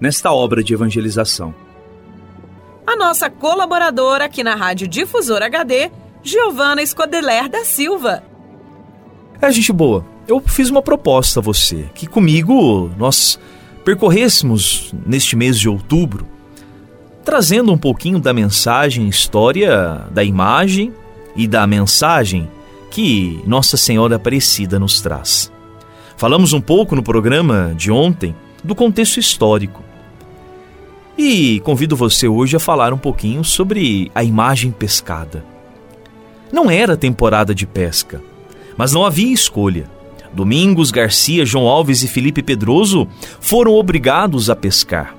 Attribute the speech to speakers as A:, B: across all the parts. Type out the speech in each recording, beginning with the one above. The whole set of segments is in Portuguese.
A: nesta obra de evangelização.
B: A nossa colaboradora aqui na Rádio Difusor HD, Giovana Escodeler da Silva.
A: É, gente boa, eu fiz uma proposta a você, que comigo nós percorrêssemos neste mês de outubro, trazendo um pouquinho da mensagem, história da imagem e da mensagem que Nossa Senhora Aparecida nos traz. Falamos um pouco no programa de ontem do contexto histórico. E convido você hoje a falar um pouquinho sobre a imagem pescada. Não era temporada de pesca, mas não havia escolha. Domingos, Garcia, João Alves e Felipe Pedroso foram obrigados a pescar.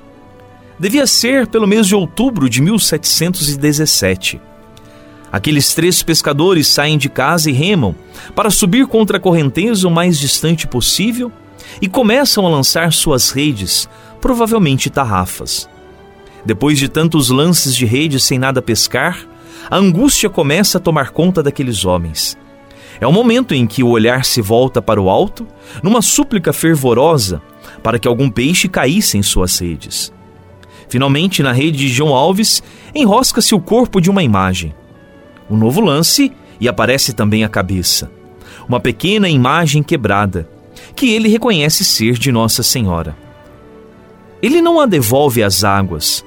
A: Devia ser pelo mês de outubro de 1717. Aqueles três pescadores saem de casa e remam para subir contra a correnteza o mais distante possível e começam a lançar suas redes, provavelmente tarrafas. Depois de tantos lances de rede sem nada pescar, a angústia começa a tomar conta daqueles homens. É o momento em que o olhar se volta para o alto, numa súplica fervorosa para que algum peixe caísse em suas redes. Finalmente, na rede de João Alves, enrosca-se o corpo de uma imagem. Um novo lance e aparece também a cabeça. Uma pequena imagem quebrada, que ele reconhece ser de Nossa Senhora. Ele não a devolve às águas,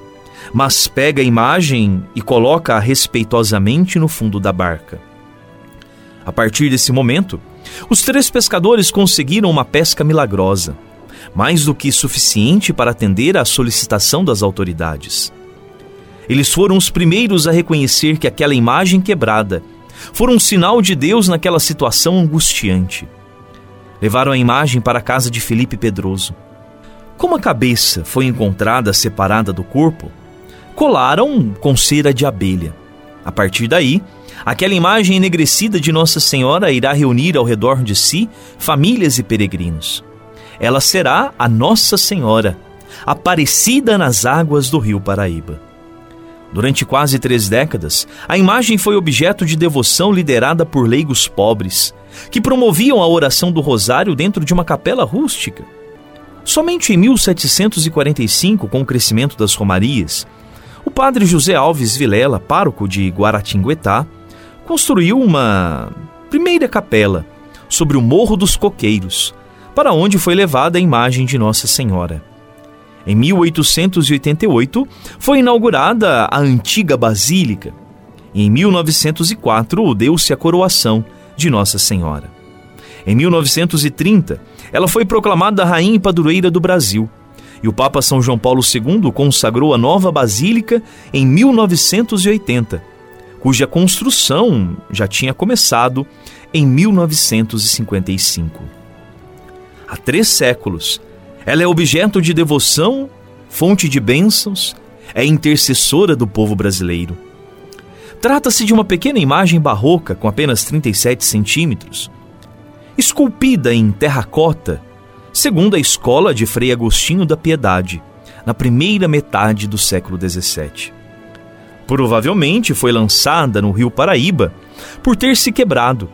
A: mas pega a imagem e coloca-a respeitosamente no fundo da barca. A partir desse momento, os três pescadores conseguiram uma pesca milagrosa, mais do que suficiente para atender à solicitação das autoridades. Eles foram os primeiros a reconhecer que aquela imagem quebrada fora um sinal de Deus naquela situação angustiante. Levaram a imagem para a casa de Felipe Pedroso. Como a cabeça foi encontrada separada do corpo, colaram com cera de abelha. A partir daí, aquela imagem enegrecida de Nossa Senhora irá reunir ao redor de si famílias e peregrinos. Ela será a Nossa Senhora, aparecida nas águas do rio Paraíba. Durante quase três décadas, a imagem foi objeto de devoção liderada por leigos pobres, que promoviam a oração do rosário dentro de uma capela rústica. Somente em 1745, com o crescimento das romarias, padre José Alves Vilela, pároco de Guaratinguetá, construiu uma primeira capela sobre o Morro dos Coqueiros, para onde foi levada a imagem de Nossa Senhora. Em 1888 foi inaugurada a antiga basílica e em 1904 deu-se a coroação de Nossa Senhora. Em 1930, ela foi proclamada Rainha e Padroeira do Brasil e o Papa São João Paulo II consagrou a nova basílica em 1980, cuja construção já tinha começado em 1955. Há três séculos, ela é objeto de devoção, fonte de bênçãos, é intercessora do povo brasileiro. Trata-se de uma pequena imagem barroca com apenas 37 centímetros, esculpida em terracota segundo a escola de Frei Agostinho da Piedade, na primeira metade do século XVII. Provavelmente foi lançada no rio Paraíba por ter se quebrado,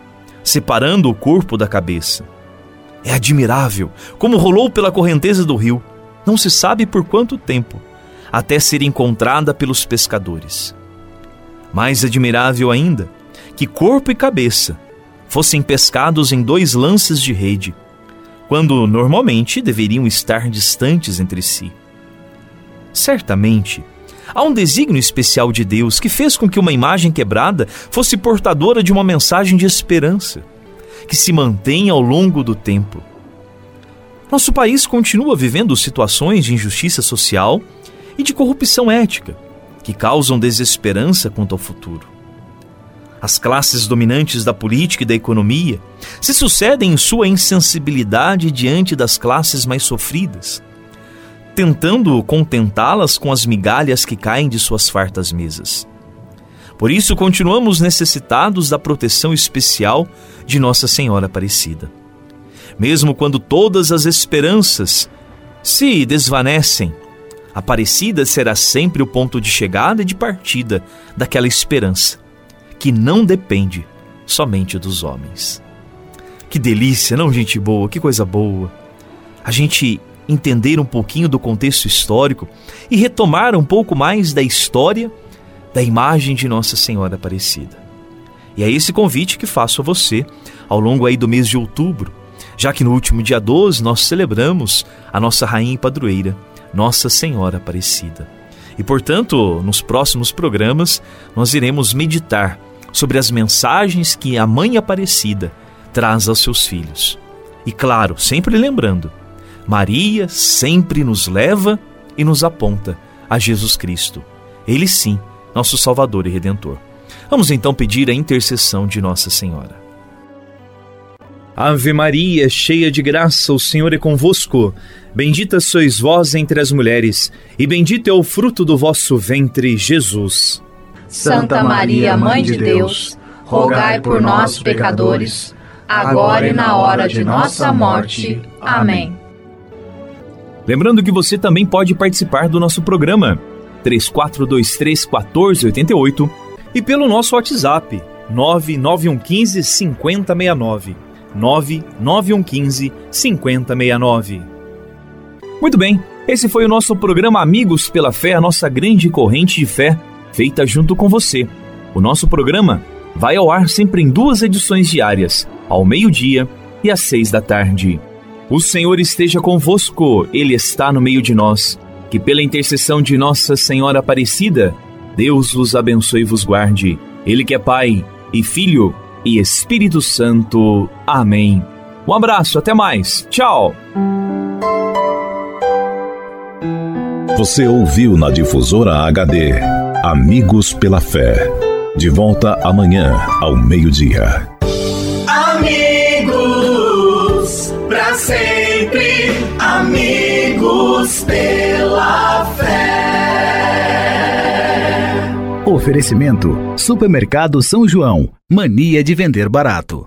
A: separando o corpo da cabeça. É admirável como rolou pela correnteza do rio, não se sabe por quanto tempo, até ser encontrada pelos pescadores. Mais admirável ainda, que corpo e cabeça fossem pescados em dois lances de rede, quando normalmente deveriam estar distantes entre si. Certamente, há um desígnio especial de Deus que fez com que uma imagem quebrada fosse portadora de uma mensagem de esperança, que se mantém ao longo do tempo. Nosso país continua vivendo situações de injustiça social e de corrupção ética, que causam desesperança quanto ao futuro. As classes dominantes da política e da economia se sucedem em sua insensibilidade diante das classes mais sofridas, tentando contentá-las com as migalhas que caem de suas fartas mesas. Por isso, continuamos necessitados da proteção especial de Nossa Senhora Aparecida. Mesmo quando todas as esperanças se desvanecem, Aparecida será sempre o ponto de chegada e de partida daquela esperança, que não depende somente dos homens. Que delícia, não, gente boa? Que coisa boa. A gente entender um pouquinho do contexto histórico e retomar um pouco mais da história da imagem de Nossa Senhora Aparecida. E é esse convite que faço a você ao longo aí do mês de outubro, já que no último dia 12 nós celebramos a nossa rainha e padroeira, nossa Senhora Aparecida. E portanto, nos próximos programas, nós iremos meditar sobre as mensagens que a Mãe Aparecida traz aos seus filhos. E claro, sempre lembrando, Maria sempre nos leva e nos aponta a Jesus Cristo. Ele sim, nosso Salvador e Redentor. Vamos então pedir a intercessão de Nossa Senhora. Ave Maria, cheia de graça, o Senhor é convosco. Bendita sois vós entre as mulheres, e bendito é o fruto do vosso ventre, Jesus.
C: Santa Maria, Mãe de Deus, rogai por nós, pecadores, agora e na hora de nossa morte. Amém.
A: Lembrando que você também pode participar do nosso programa 3423 1488 e pelo nosso WhatsApp 99115 5069. 99115 5069. Muito bem, esse foi o nosso programa Amigos pela Fé, a nossa grande corrente de fé, feita junto com você. O nosso programa vai ao ar sempre em duas edições diárias, ao meio-dia e às seis da tarde. O Senhor esteja convosco, Ele está no meio de nós. Que pela intercessão de Nossa Senhora Aparecida, Deus vos abençoe e vos guarde. Ele que é Pai e Filho e Espírito Santo. Amém. Um abraço, até mais. Tchau.
D: Você ouviu na difusora HD Amigos pela Fé. De volta amanhã ao meio-dia.
E: Amigos, para sempre, amigos pela fé.
F: Oferecimento: Supermercado São João. Mania de vender barato.